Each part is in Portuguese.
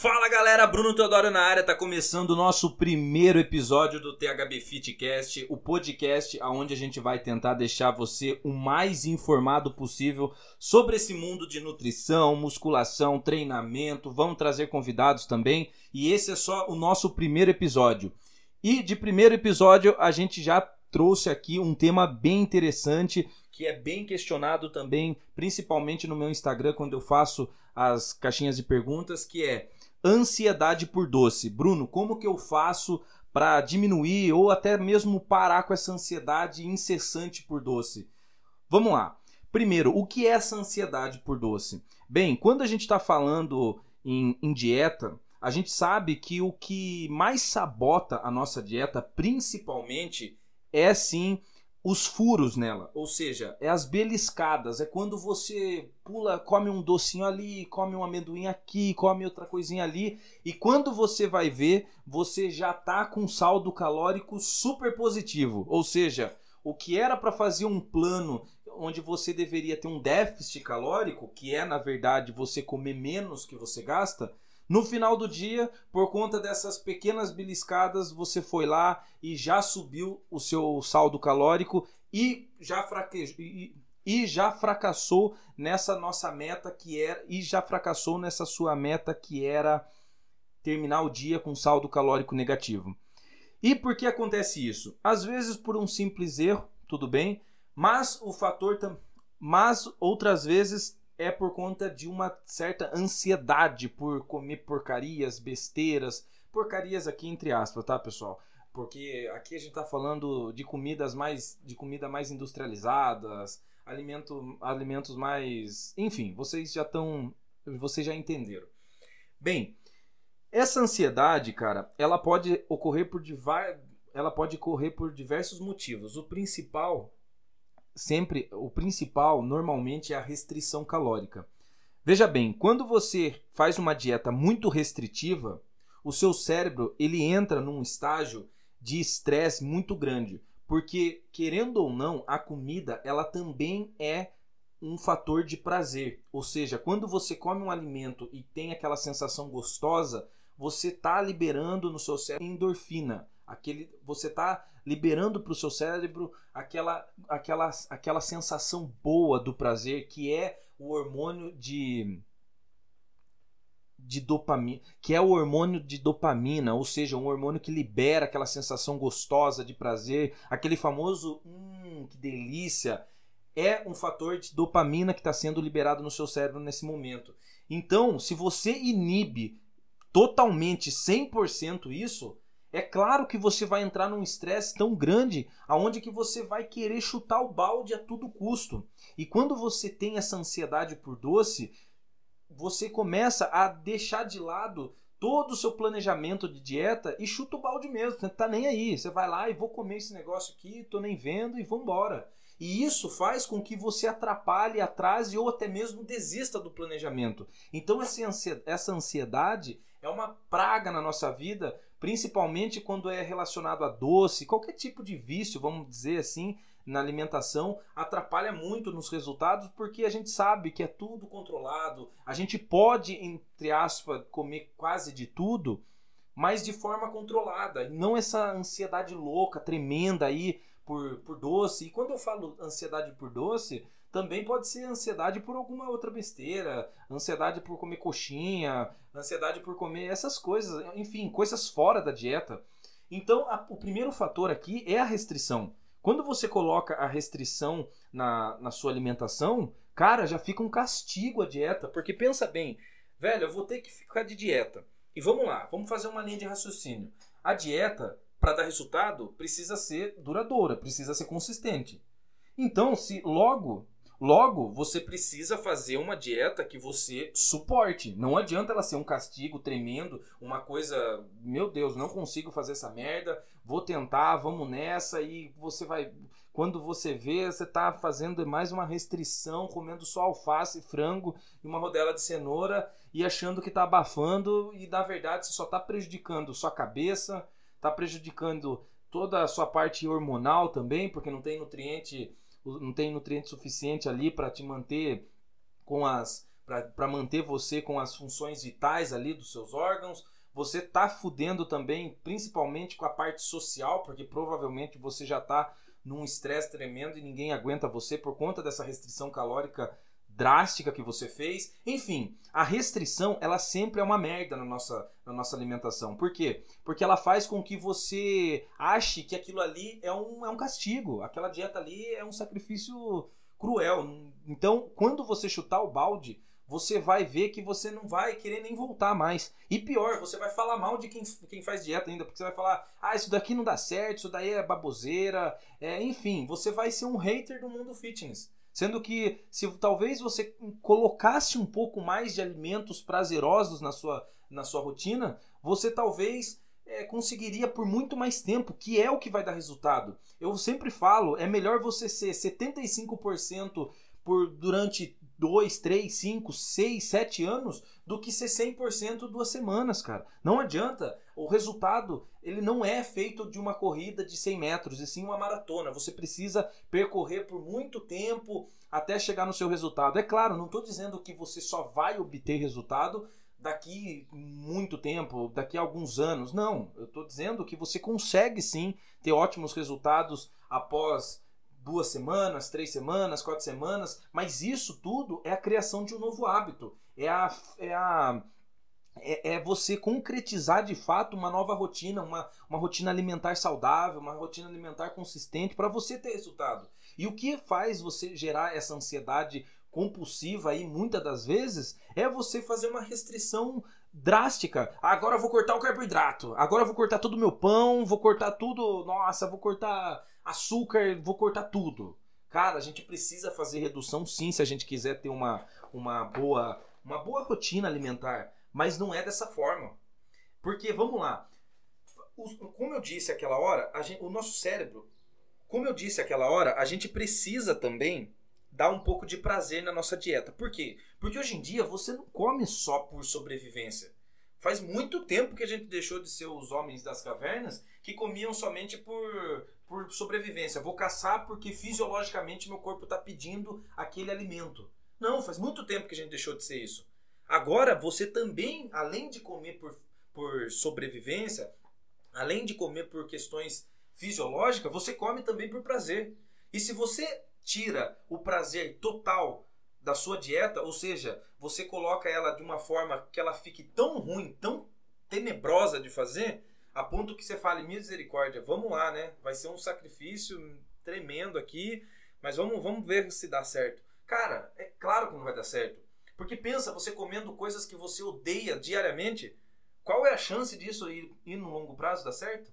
Fala galera, Bruno Teodoro na área, tá começando o nosso primeiro episódio do THB Fitcast, o podcast onde a gente vai tentar deixar você o mais informado possível sobre esse mundo de nutrição, musculação, treinamento. Vamos trazer convidados também, e esse é só o nosso primeiro episódio. E de primeiro episódio a gente já trouxe aqui um tema bem interessante que é bem questionado também, principalmente no meu Instagram quando eu faço as caixinhas de perguntas, que é ansiedade por doce. Bruno, como que eu faço para diminuir ou até mesmo parar com essa ansiedade incessante por doce? Vamos lá. Primeiro, o que é essa ansiedade por doce? Bem, quando a gente está falando em, em dieta, a gente sabe que o que mais sabota a nossa dieta, principalmente, é sim os furos nela, ou seja, é as beliscadas, é quando você pula, come um docinho ali, come um amendoim aqui, come outra coisinha ali, e quando você vai ver, você já tá com saldo calórico super positivo, ou seja, o que era para fazer um plano onde você deveria ter um déficit calórico, que é na verdade você comer menos que você gasta, no final do dia, por conta dessas pequenas beliscadas, você foi lá e já subiu o seu saldo calórico e já fraquejou. E, e já fracassou nessa nossa meta que era e já fracassou nessa sua meta que era terminar o dia com saldo calórico negativo. E por que acontece isso? Às vezes por um simples erro, tudo bem, mas o fator mas outras vezes é por conta de uma certa ansiedade por comer porcarias, besteiras, porcarias aqui entre aspas, tá, pessoal? Porque aqui a gente está falando de comidas mais de comida mais industrializadas, alimento, alimentos mais, enfim, vocês já estão, vocês já entenderam. Bem, essa ansiedade, cara, ela pode ocorrer por ela pode ocorrer por diversos motivos. O principal sempre o principal normalmente é a restrição calórica. Veja bem, quando você faz uma dieta muito restritiva, o seu cérebro ele entra num estágio de estresse muito grande, porque querendo ou não, a comida ela também é um fator de prazer. Ou seja, quando você come um alimento e tem aquela sensação gostosa, você está liberando no seu cérebro endorfina. Aquele, você está liberando para o seu cérebro aquela, aquela, aquela sensação boa do prazer que é o hormônio de de dopamina, que é o hormônio de dopamina, ou seja, um hormônio que libera aquela sensação gostosa de prazer, aquele famoso hum, que delícia, é um fator de dopamina que está sendo liberado no seu cérebro nesse momento. Então, se você inibe totalmente 100% isso, é claro que você vai entrar num estresse tão grande aonde que você vai querer chutar o balde a todo custo. E quando você tem essa ansiedade por doce, você começa a deixar de lado todo o seu planejamento de dieta e chuta o balde mesmo, você tá nem aí. Você vai lá e vou comer esse negócio aqui, tô nem vendo e vambora. E isso faz com que você atrapalhe, atrase ou até mesmo desista do planejamento. Então essa ansiedade é uma praga na nossa vida principalmente quando é relacionado a doce, qualquer tipo de vício, vamos dizer assim, na alimentação, atrapalha muito nos resultados porque a gente sabe que é tudo controlado. A gente pode, entre aspas, comer quase de tudo, mas de forma controlada, não essa ansiedade louca, tremenda aí por, por doce. E quando eu falo ansiedade por doce, também pode ser ansiedade por alguma outra besteira, ansiedade por comer coxinha, ansiedade por comer essas coisas, enfim, coisas fora da dieta. Então, a, o primeiro fator aqui é a restrição. Quando você coloca a restrição na, na sua alimentação, cara, já fica um castigo a dieta, porque pensa bem, velho, eu vou ter que ficar de dieta. E vamos lá, vamos fazer uma linha de raciocínio. A dieta, para dar resultado, precisa ser duradoura, precisa ser consistente. Então, se logo Logo, você precisa fazer uma dieta que você suporte. Não adianta ela ser um castigo tremendo, uma coisa, meu Deus, não consigo fazer essa merda, vou tentar, vamos nessa e você vai quando você vê, você está fazendo mais uma restrição, comendo só alface, frango e uma rodela de cenoura e achando que está abafando e na verdade você só está prejudicando sua cabeça, está prejudicando toda a sua parte hormonal também, porque não tem nutriente não tem nutriente suficiente ali para te manter com as para manter você com as funções vitais ali dos seus órgãos. Você tá fudendo também, principalmente com a parte social, porque provavelmente você já tá num estresse tremendo e ninguém aguenta você por conta dessa restrição calórica drástica que você fez. Enfim, a restrição ela sempre é uma merda na nossa, na nossa alimentação. Por quê? Porque ela faz com que você ache que aquilo ali é um, é um castigo. Aquela dieta ali é um sacrifício cruel. Então, quando você chutar o balde, você vai ver que você não vai querer nem voltar mais. E pior, você vai falar mal de quem, quem faz dieta ainda, porque você vai falar, ah, isso daqui não dá certo, isso daí é baboseira. É, enfim, você vai ser um hater do mundo fitness. Sendo que se talvez você colocasse um pouco mais de alimentos prazerosos na sua, na sua rotina, você talvez é, conseguiria por muito mais tempo, que é o que vai dar resultado. Eu sempre falo, é melhor você ser 75% por durante 2, 3, 5, 6, 7 anos do que ser 100% duas semanas, cara. Não adianta. O resultado, ele não é feito de uma corrida de 100 metros, e sim uma maratona. Você precisa percorrer por muito tempo até chegar no seu resultado. É claro, não estou dizendo que você só vai obter resultado daqui muito tempo, daqui a alguns anos. Não, eu estou dizendo que você consegue sim ter ótimos resultados após duas semanas, três semanas, quatro semanas, mas isso tudo é a criação de um novo hábito. É a. É a é, é você concretizar de fato uma nova rotina, uma, uma rotina alimentar saudável, uma rotina alimentar consistente para você ter resultado. E o que faz você gerar essa ansiedade compulsiva aí muitas das vezes é você fazer uma restrição drástica. Agora eu vou cortar o carboidrato. Agora eu vou cortar todo o meu pão, vou cortar tudo. Nossa, vou cortar açúcar, vou cortar tudo. Cara, a gente precisa fazer redução sim se a gente quiser ter uma, uma, boa, uma boa rotina alimentar. Mas não é dessa forma. Porque, vamos lá. Como eu disse aquela hora, gente, o nosso cérebro, como eu disse aquela hora, a gente precisa também dar um pouco de prazer na nossa dieta. Por quê? Porque hoje em dia você não come só por sobrevivência. Faz muito tempo que a gente deixou de ser os homens das cavernas que comiam somente por, por sobrevivência. Vou caçar porque fisiologicamente meu corpo está pedindo aquele alimento. Não, faz muito tempo que a gente deixou de ser isso. Agora, você também, além de comer por, por sobrevivência, além de comer por questões fisiológicas, você come também por prazer. E se você tira o prazer total da sua dieta, ou seja, você coloca ela de uma forma que ela fique tão ruim, tão tenebrosa de fazer, a ponto que você fale, misericórdia, vamos lá, né? Vai ser um sacrifício tremendo aqui, mas vamos, vamos ver se dá certo. Cara, é claro que não vai dar certo. Porque pensa, você comendo coisas que você odeia diariamente, qual é a chance disso ir, ir no longo prazo dar certo?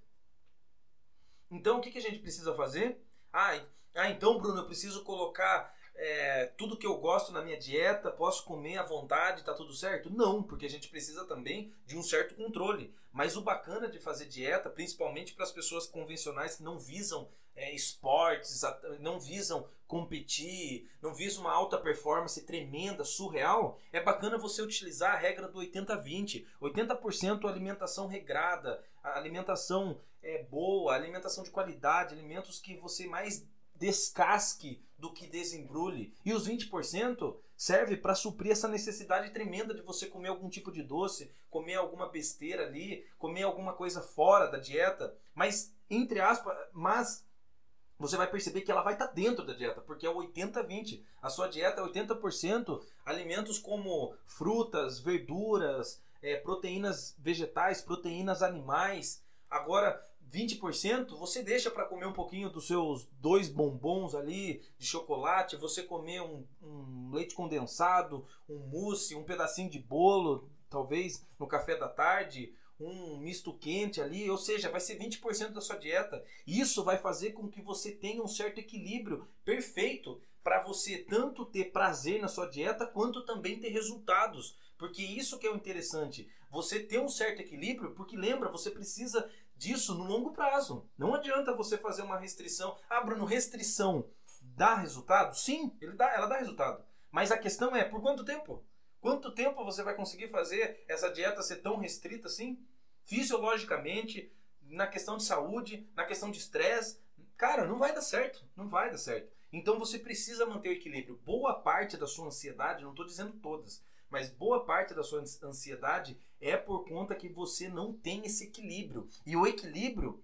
Então o que, que a gente precisa fazer? Ah, ah, então, Bruno, eu preciso colocar é, tudo que eu gosto na minha dieta, posso comer à vontade, tá tudo certo? Não, porque a gente precisa também de um certo controle. Mas o bacana de fazer dieta, principalmente para as pessoas convencionais que não visam é, esportes, não visam competir, não visam uma alta performance tremenda, surreal, é bacana você utilizar a regra do 80-20. 80%, alimentação regrada, alimentação é, boa, alimentação de qualidade, alimentos que você mais descasque do que desembrulhe. E os 20% serve para suprir essa necessidade tremenda de você comer algum tipo de doce, comer alguma besteira ali, comer alguma coisa fora da dieta, mas entre aspas, mas você vai perceber que ela vai estar tá dentro da dieta, porque é 80-20. A sua dieta é 80% alimentos como frutas, verduras, é, proteínas vegetais, proteínas animais. Agora, 20% você deixa para comer um pouquinho dos seus dois bombons ali de chocolate, você comer um, um, leite condensado, um mousse, um pedacinho de bolo, talvez no café da tarde, um misto quente ali, ou seja, vai ser 20% da sua dieta. Isso vai fazer com que você tenha um certo equilíbrio perfeito para você tanto ter prazer na sua dieta quanto também ter resultados. Porque isso que é o interessante, você ter um certo equilíbrio, porque lembra, você precisa disso no longo prazo. Não adianta você fazer uma restrição. Ah, Bruno, restrição dá resultado? Sim, ele dá, ela dá resultado. Mas a questão é, por quanto tempo? Quanto tempo você vai conseguir fazer essa dieta ser tão restrita assim? Fisiologicamente, na questão de saúde, na questão de estresse. Cara, não vai dar certo. Não vai dar certo. Então você precisa manter o equilíbrio. Boa parte da sua ansiedade, não estou dizendo todas, mas boa parte da sua ansiedade é por conta que você não tem esse equilíbrio. E o equilíbrio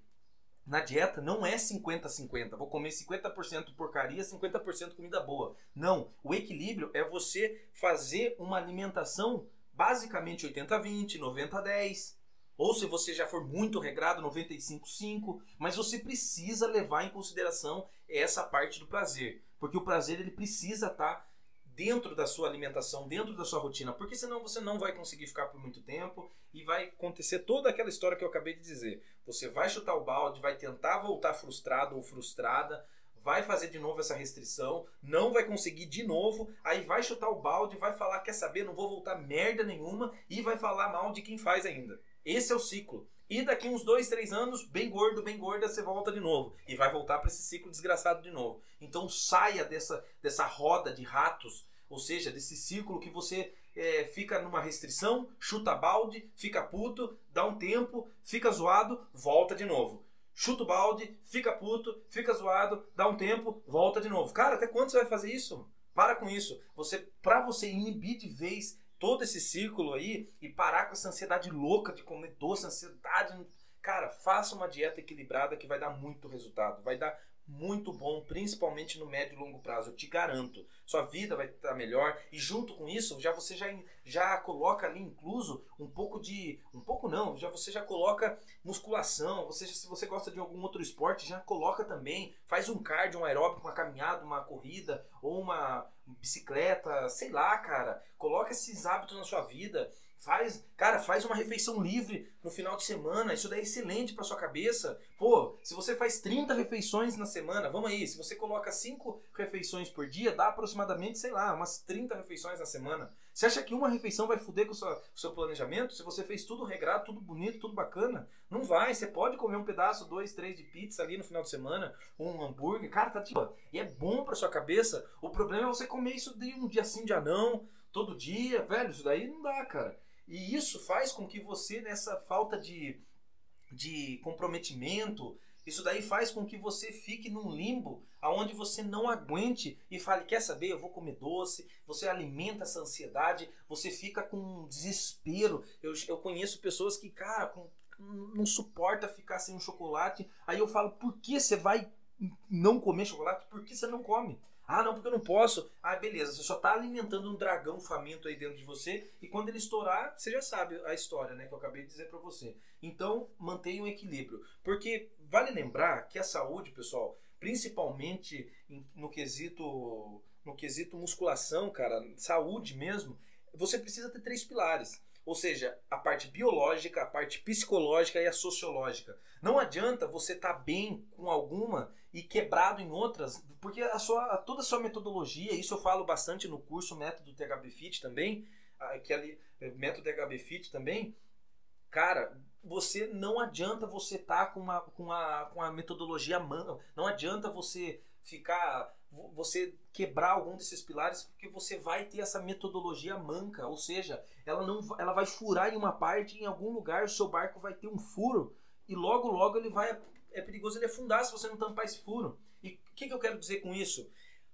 na dieta não é 50-50. Vou comer 50% porcaria, 50% comida boa. Não. O equilíbrio é você fazer uma alimentação basicamente 80-20, 90-10. Ou se você já for muito regrado, 95-5. Mas você precisa levar em consideração essa parte do prazer. Porque o prazer ele precisa estar. Tá dentro da sua alimentação, dentro da sua rotina, porque senão você não vai conseguir ficar por muito tempo e vai acontecer toda aquela história que eu acabei de dizer. Você vai chutar o balde, vai tentar voltar frustrado ou frustrada, vai fazer de novo essa restrição, não vai conseguir de novo, aí vai chutar o balde, vai falar, quer saber, não vou voltar merda nenhuma e vai falar mal de quem faz ainda. Esse é o ciclo. E daqui uns dois, três anos, bem gordo, bem gorda, você volta de novo. E vai voltar para esse ciclo desgraçado de novo. Então saia dessa, dessa roda de ratos, ou seja, desse círculo que você é, fica numa restrição, chuta balde, fica puto, dá um tempo, fica zoado, volta de novo. Chuta o balde, fica puto, fica zoado, dá um tempo, volta de novo. Cara, até quando você vai fazer isso? Para com isso. Você, para você inibir de vez todo esse círculo aí e parar com essa ansiedade louca de comer doce, ansiedade. Cara, faça uma dieta equilibrada que vai dar muito resultado. Vai dar muito bom, principalmente no médio e longo prazo, eu te garanto. Sua vida vai estar melhor e junto com isso, já você já, já coloca ali incluso um pouco de, um pouco não, já você já coloca musculação, você se você gosta de algum outro esporte, já coloca também, faz um cardio, um aeróbico, uma caminhada, uma corrida ou uma bicicleta, sei lá, cara. Coloca esses hábitos na sua vida. Faz, cara, faz uma refeição livre no final de semana. Isso daí é excelente para sua cabeça. Pô, se você faz 30 refeições na semana, vamos aí, se você coloca 5 refeições por dia, dá aproximadamente, sei lá, umas 30 refeições na semana. Você acha que uma refeição vai foder com o seu, seu planejamento? Se você fez tudo regrado, tudo bonito, tudo bacana? Não vai. Você pode comer um pedaço, dois, três de pizza ali no final de semana, um hambúrguer. Cara, tá tipo. E é bom pra sua cabeça. O problema é você comer isso de um dia sim, dia não, todo dia. Velho, isso daí não dá, cara. E isso faz com que você, nessa falta de, de comprometimento, isso daí faz com que você fique num limbo aonde você não aguente e fale, quer saber, eu vou comer doce, você alimenta essa ansiedade, você fica com desespero. Eu, eu conheço pessoas que, cara, com, não suporta ficar sem um chocolate. Aí eu falo, por que você vai não comer chocolate? Por que você não come? Ah, não, porque eu não posso. Ah, beleza, você só está alimentando um dragão faminto aí dentro de você e quando ele estourar, você já sabe a história, né, que eu acabei de dizer para você. Então, mantenha o equilíbrio, porque vale lembrar que a saúde, pessoal, principalmente no quesito no quesito musculação, cara, saúde mesmo, você precisa ter três pilares. Ou seja, a parte biológica, a parte psicológica e a sociológica. Não adianta você estar tá bem com alguma e quebrado em outras, porque a sua, toda a sua metodologia, isso eu falo bastante no curso Método THB Fit também, que ali, é, Método THB Fit também, cara, você não adianta você estar tá com uma, com, uma, com uma metodologia manga, não adianta você ficar você quebrar algum desses pilares porque você vai ter essa metodologia manca, ou seja, ela não ela vai furar em uma parte em algum lugar o seu barco vai ter um furo e logo logo ele vai é perigoso ele afundar se você não tampar esse furo. E o que, que eu quero dizer com isso?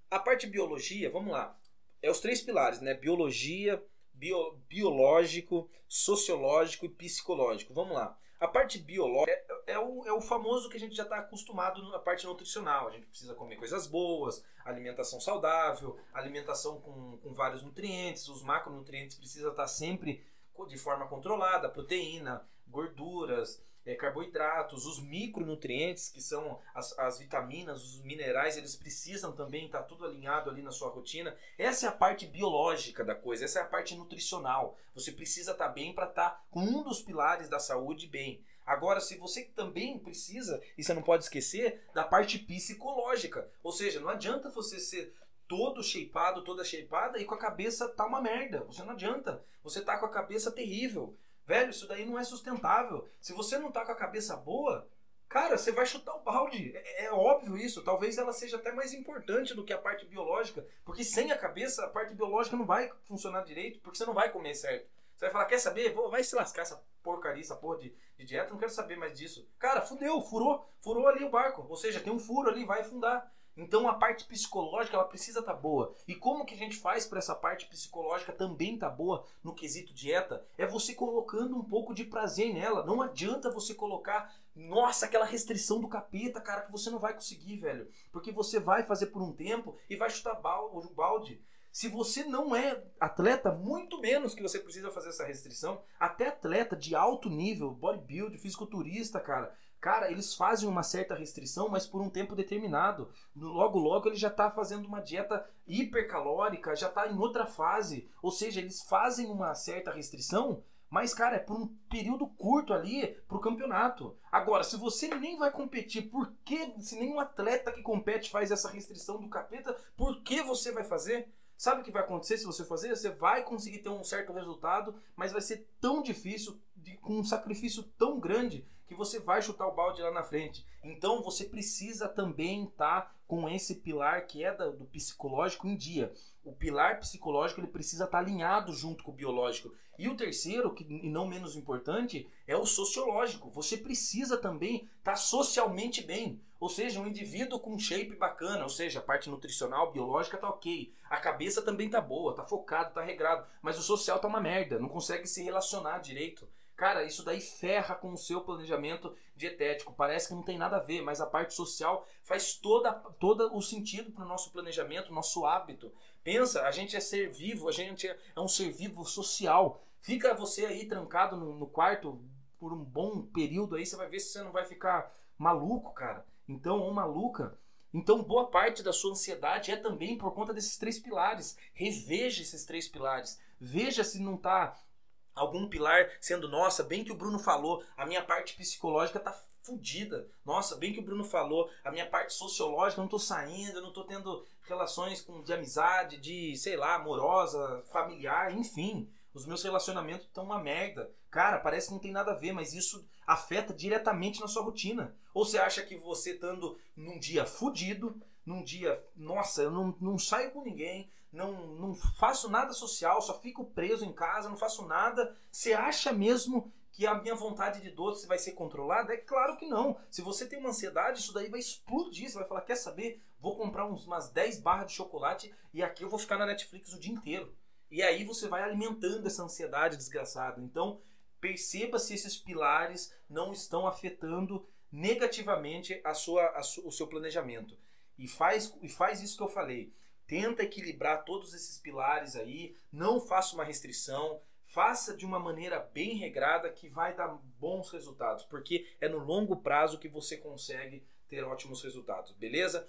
A parte biologia, vamos lá, é os três pilares, né? Biologia, bio, biológico, sociológico e psicológico. Vamos lá. A parte biológica é, é, o, é o famoso que a gente já está acostumado na parte nutricional. A gente precisa comer coisas boas, alimentação saudável, alimentação com, com vários nutrientes, os macronutrientes precisam estar sempre de forma controlada, proteína, gorduras, é, carboidratos, os micronutrientes, que são as, as vitaminas, os minerais, eles precisam também estar tudo alinhado ali na sua rotina. Essa é a parte biológica da coisa, essa é a parte nutricional. Você precisa estar bem para estar com um dos pilares da saúde bem. Agora, se você também precisa, e você não pode esquecer, da parte psicológica. Ou seja, não adianta você ser todo shapeado, toda shapeada e com a cabeça tá uma merda. Você não adianta. Você tá com a cabeça terrível. Velho, isso daí não é sustentável. Se você não tá com a cabeça boa, cara, você vai chutar o balde. É, é, óbvio isso. Talvez ela seja até mais importante do que a parte biológica. Porque sem a cabeça, a parte biológica não vai funcionar direito, porque você não vai comer certo. Você vai falar, quer saber? Vou, vai se lascar essa porcaria, essa porra de, de dieta, não quero saber mais disso. Cara, fudeu, furou, furou ali o barco. Ou seja, tem um furo ali, vai afundar. Então a parte psicológica ela precisa estar tá boa. E como que a gente faz para essa parte psicológica também estar tá boa no quesito dieta? É você colocando um pouco de prazer nela. Não adianta você colocar, nossa, aquela restrição do capeta, cara, que você não vai conseguir, velho. Porque você vai fazer por um tempo e vai chutar balde. Se você não é atleta, muito menos que você precisa fazer essa restrição. Até atleta de alto nível, bodybuilder, fisiculturista, cara, Cara, eles fazem uma certa restrição, mas por um tempo determinado. Logo, logo ele já está fazendo uma dieta hipercalórica, já está em outra fase. Ou seja, eles fazem uma certa restrição, mas, cara, é por um período curto ali pro campeonato. Agora, se você nem vai competir, por que, se nenhum atleta que compete faz essa restrição do capeta, por que você vai fazer? Sabe o que vai acontecer se você fazer? Você vai conseguir ter um certo resultado, mas vai ser tão difícil, com um sacrifício tão grande, que você vai chutar o balde lá na frente. Então você precisa também estar tá com esse pilar que é do psicológico em dia. O pilar psicológico ele precisa estar tá alinhado junto com o biológico. E o terceiro, que, e não menos importante, é o sociológico. Você precisa também estar tá socialmente bem. Ou seja, um indivíduo com shape bacana, ou seja, a parte nutricional, biológica tá ok. A cabeça também tá boa, tá focado, tá regrado. Mas o social tá uma merda, não consegue se relacionar direito. Cara, isso daí ferra com o seu planejamento dietético. Parece que não tem nada a ver, mas a parte social faz toda, todo o sentido para o nosso planejamento, nosso hábito. Pensa, a gente é ser vivo, a gente é um ser vivo social. Fica você aí trancado no, no quarto por um bom período aí, você vai ver se você não vai ficar maluco, cara. Então, ou maluca. Então, boa parte da sua ansiedade é também por conta desses três pilares. Reveja esses três pilares. Veja se não está algum pilar sendo, nossa, bem que o Bruno falou, a minha parte psicológica tá fodida. Nossa, bem que o Bruno falou, a minha parte sociológica, não tô saindo, não tô tendo relações com, de amizade, de, sei lá, amorosa, familiar, enfim. Os meus relacionamentos estão uma merda. Cara, parece que não tem nada a ver, mas isso afeta diretamente na sua rotina. Ou você acha que você estando num dia fudido, num dia, nossa, eu não, não saio com ninguém, não, não faço nada social, só fico preso em casa, não faço nada. Você acha mesmo que a minha vontade de doce vai ser controlada? É claro que não. Se você tem uma ansiedade, isso daí vai explodir. Você vai falar: quer saber? Vou comprar uns, umas 10 barras de chocolate e aqui eu vou ficar na Netflix o dia inteiro. E aí você vai alimentando essa ansiedade desgraçada. Então, perceba se esses pilares não estão afetando negativamente a sua, a su, o seu planejamento. E faz, e faz isso que eu falei. Tenta equilibrar todos esses pilares aí, não faça uma restrição, faça de uma maneira bem regrada que vai dar bons resultados, porque é no longo prazo que você consegue ter ótimos resultados, beleza?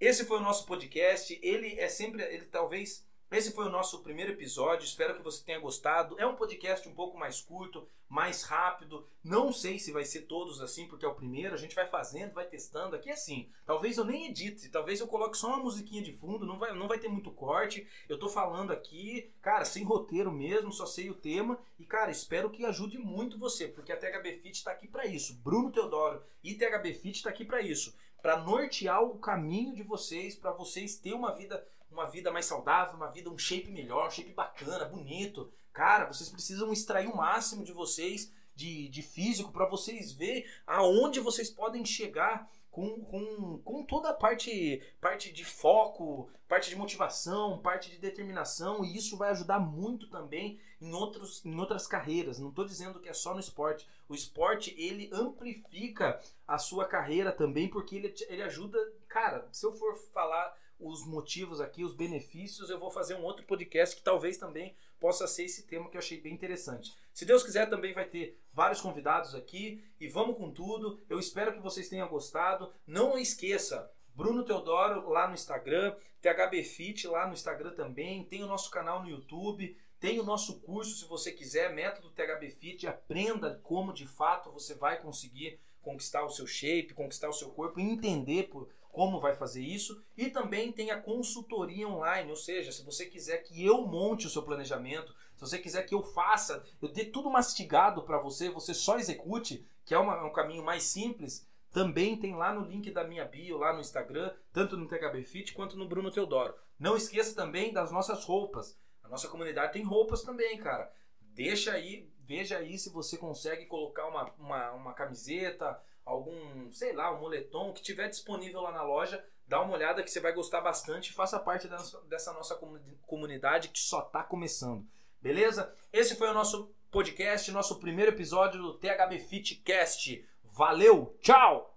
Esse foi o nosso podcast. Ele é sempre, ele talvez esse foi o nosso primeiro episódio, espero que você tenha gostado. É um podcast um pouco mais curto, mais rápido. Não sei se vai ser todos assim, porque é o primeiro. A gente vai fazendo, vai testando. Aqui é assim. Talvez eu nem edite, talvez eu coloque só uma musiquinha de fundo, não vai, não vai ter muito corte. Eu tô falando aqui, cara, sem roteiro mesmo, só sei o tema. E, cara, espero que ajude muito você, porque a THB Fit tá aqui para isso. Bruno Teodoro e THB Fit tá aqui para isso. Para nortear o caminho de vocês, para vocês ter uma vida uma vida mais saudável, uma vida, um shape melhor, um shape bacana, bonito. Cara, vocês precisam extrair o máximo de vocês, de, de físico, para vocês ver aonde vocês podem chegar com, com, com toda a parte, parte de foco, parte de motivação, parte de determinação, e isso vai ajudar muito também em, outros, em outras carreiras. Não estou dizendo que é só no esporte. O esporte ele amplifica a sua carreira também, porque ele, ele ajuda. Cara, se eu for falar os motivos aqui, os benefícios, eu vou fazer um outro podcast que talvez também possa ser esse tema que eu achei bem interessante. Se Deus quiser, também vai ter vários convidados aqui e vamos com tudo. Eu espero que vocês tenham gostado. Não esqueça, Bruno Teodoro lá no Instagram, THB Fit lá no Instagram também, tem o nosso canal no YouTube, tem o nosso curso, se você quiser, método THB Fit, aprenda como de fato você vai conseguir conquistar o seu shape, conquistar o seu corpo entender por como vai fazer isso. E também tem a consultoria online, ou seja, se você quiser que eu monte o seu planejamento, se você quiser que eu faça, eu dê tudo mastigado para você, você só execute, que é uma, um caminho mais simples, também tem lá no link da minha bio, lá no Instagram, tanto no THB Fit quanto no Bruno Teodoro. Não esqueça também das nossas roupas. A nossa comunidade tem roupas também, cara. Deixa aí, veja aí se você consegue colocar uma, uma, uma camiseta, algum, sei lá, um moletom que tiver disponível lá na loja, Dá uma olhada que você vai gostar bastante. Faça parte dessa, nossa comunidade que só está começando. Beleza? Esse foi o nosso podcast, nosso primeiro episódio do THB Fit Cast. Valeu, tchau!